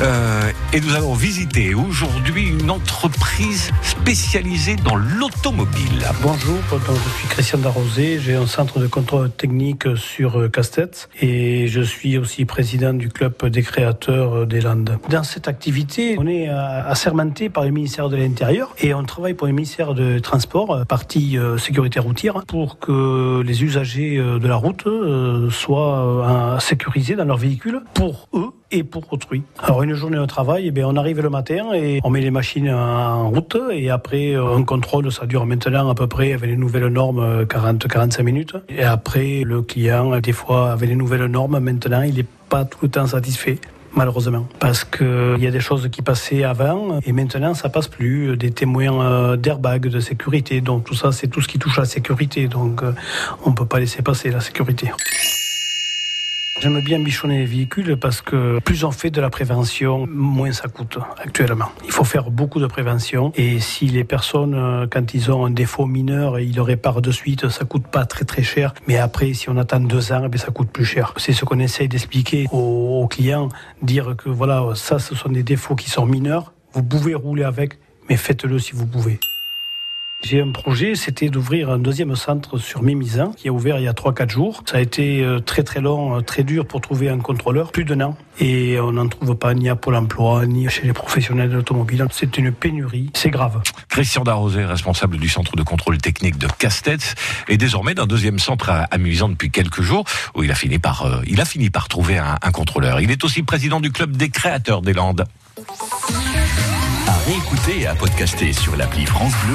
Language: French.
Euh, et nous allons visiter aujourd'hui une entreprise spécialisée dans l'automobile. Bonjour, je suis Christian Darrosé, j'ai un centre de contrôle technique sur Castet et je suis aussi président du club des créateurs des Landes. Dans cette activité, on est assermenté par le ministère de l'Intérieur et on travaille pour le ministère de Transport, partie euh, sécurité routière, pour que les usagers euh, de la route euh, soient sécurisés dans leur véhicule pour eux et pour autrui. Alors une journée de travail, eh bien, on arrive le matin et on met les machines en route et après un contrôle, ça dure maintenant à peu près avec les nouvelles normes 40-45 minutes. Et après le client, des fois avec les nouvelles normes, maintenant il n'est pas tout le temps satisfait malheureusement. Parce qu'il y a des choses qui passaient avant et maintenant ça passe plus. Des témoins euh, d'airbag, de sécurité. Donc tout ça, c'est tout ce qui touche à la sécurité. Donc euh, on ne peut pas laisser passer la sécurité. J'aime bien bichonner les véhicules parce que plus on fait de la prévention, moins ça coûte actuellement. Il faut faire beaucoup de prévention et si les personnes, euh, quand ils ont un défaut mineur, ils le réparent de suite, ça coûte pas très très cher. Mais après, si on attend deux ans, eh ça coûte plus cher. C'est ce qu'on essaye d'expliquer aux, aux clients, dire que voilà, ça, ce sont des défauts qui sont mineurs. Vous pouvez rouler avec, mais faites-le si vous pouvez. J'ai un projet, c'était d'ouvrir un deuxième centre sur Mimizan, qui a ouvert il y a 3-4 jours. Ça a été euh, très très long, euh, très dur pour trouver un contrôleur, plus d'un an. Et on n'en trouve pas ni à Pôle emploi, ni chez les professionnels de l'automobile. C'est une pénurie, c'est grave. Christian Darrosé, responsable du centre de contrôle technique de Castets, est désormais d'un deuxième centre amusant depuis quelques jours, où il a fini par, euh, il a fini par trouver un, un contrôleur. Il est aussi président du club des créateurs des Landes. À réécouter et à podcaster sur l'appli France Bleu